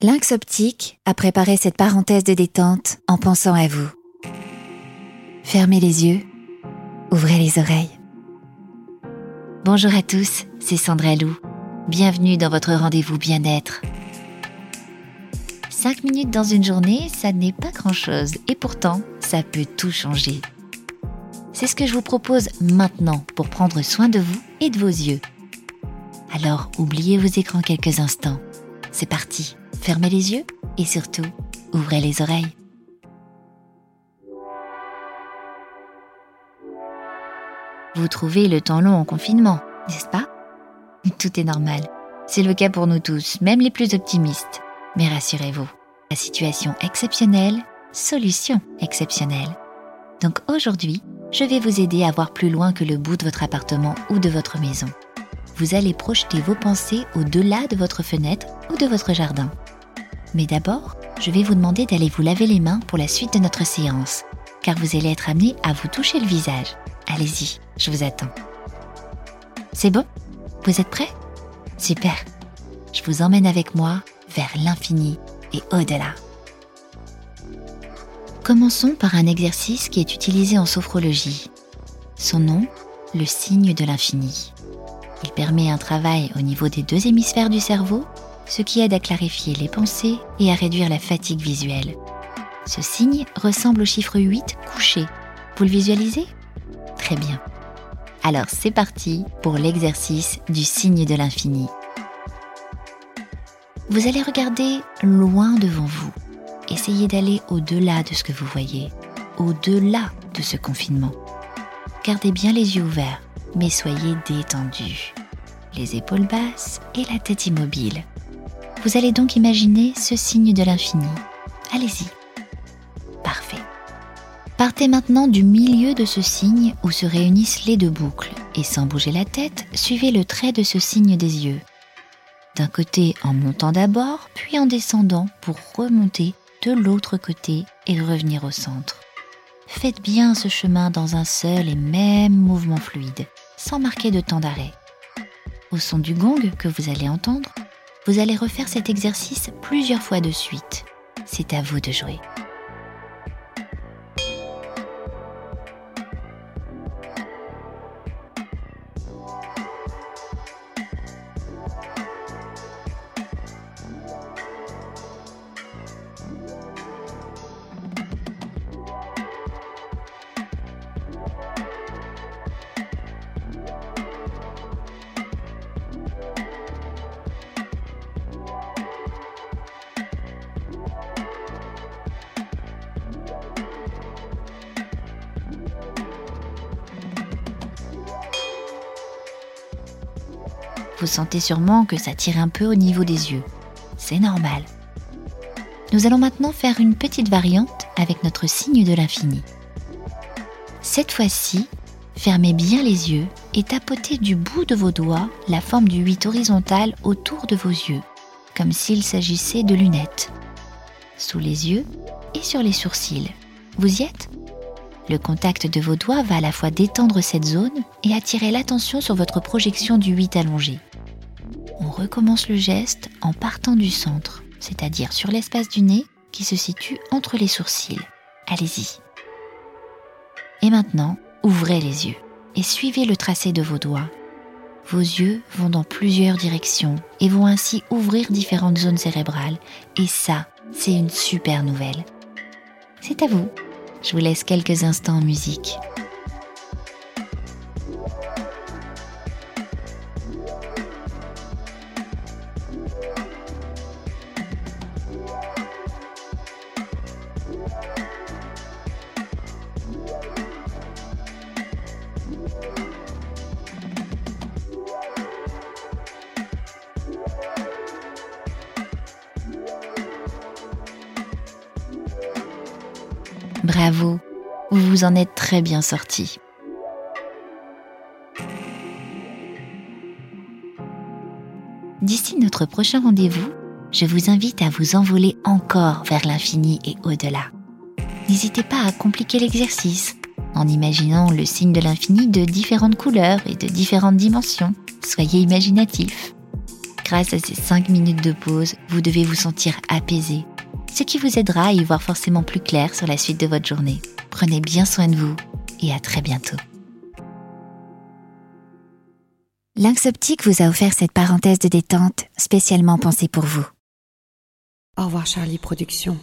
Lynx Optique a préparé cette parenthèse de détente en pensant à vous. Fermez les yeux, ouvrez les oreilles. Bonjour à tous, c'est Sandra Lou. Bienvenue dans votre rendez-vous bien-être. 5 minutes dans une journée, ça n'est pas grand-chose et pourtant, ça peut tout changer. C'est ce que je vous propose maintenant pour prendre soin de vous et de vos yeux. Alors, oubliez vos écrans quelques instants. C'est parti. Fermez les yeux et surtout, ouvrez les oreilles. Vous trouvez le temps long en confinement, n'est-ce pas? Tout est normal. C'est le cas pour nous tous, même les plus optimistes. Mais rassurez-vous, la situation exceptionnelle, solution exceptionnelle. Donc aujourd'hui, je vais vous aider à voir plus loin que le bout de votre appartement ou de votre maison. Vous allez projeter vos pensées au-delà de votre fenêtre ou de votre jardin. Mais d'abord, je vais vous demander d'aller vous laver les mains pour la suite de notre séance, car vous allez être amené à vous toucher le visage. Allez-y, je vous attends. C'est bon? Vous êtes prêts? Super. Je vous emmène avec moi vers l'infini et au-delà. Commençons par un exercice qui est utilisé en sophrologie. Son nom, le signe de l'infini. Il permet un travail au niveau des deux hémisphères du cerveau ce qui aide à clarifier les pensées et à réduire la fatigue visuelle. Ce signe ressemble au chiffre 8 couché. Vous le visualisez? Très bien. Alors c'est parti pour l'exercice du signe de l'infini. Vous allez regarder loin devant vous. Essayez d'aller au-delà de ce que vous voyez, au-delà de ce confinement. Gardez bien les yeux ouverts, mais soyez détendus. Les épaules basses et la tête immobile. Vous allez donc imaginer ce signe de l'infini. Allez-y. Parfait. Partez maintenant du milieu de ce signe où se réunissent les deux boucles et sans bouger la tête, suivez le trait de ce signe des yeux. D'un côté en montant d'abord, puis en descendant pour remonter de l'autre côté et revenir au centre. Faites bien ce chemin dans un seul et même mouvement fluide, sans marquer de temps d'arrêt. Au son du gong que vous allez entendre, vous allez refaire cet exercice plusieurs fois de suite. C'est à vous de jouer. Vous sentez sûrement que ça tire un peu au niveau des yeux. C'est normal. Nous allons maintenant faire une petite variante avec notre signe de l'infini. Cette fois-ci, fermez bien les yeux et tapotez du bout de vos doigts la forme du 8 horizontal autour de vos yeux, comme s'il s'agissait de lunettes. Sous les yeux et sur les sourcils. Vous y êtes? Le contact de vos doigts va à la fois détendre cette zone et attirer l'attention sur votre projection du 8 allongé on recommence le geste en partant du centre, c'est-à-dire sur l'espace du nez qui se situe entre les sourcils. Allez-y. Et maintenant, ouvrez les yeux et suivez le tracé de vos doigts. Vos yeux vont dans plusieurs directions et vont ainsi ouvrir différentes zones cérébrales. Et ça, c'est une super nouvelle. C'est à vous. Je vous laisse quelques instants en musique. Bravo, vous vous en êtes très bien sorti. D'ici notre prochain rendez-vous, je vous invite à vous envoler encore vers l'infini et au-delà. N'hésitez pas à compliquer l'exercice en imaginant le signe de l'infini de différentes couleurs et de différentes dimensions. Soyez imaginatif grâce à ces 5 minutes de pause, vous devez vous sentir apaisé, ce qui vous aidera à y voir forcément plus clair sur la suite de votre journée. Prenez bien soin de vous et à très bientôt. Lynx Optique vous a offert cette parenthèse de détente spécialement pensée pour vous. Au revoir Charlie Productions.